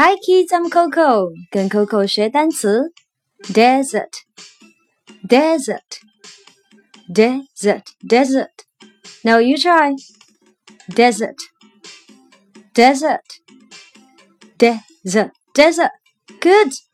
Hi kids, I'm Coco. 跟 Coco 学单词。Desert, desert, desert, desert. Now you try. Desert, desert, desert, desert. Good.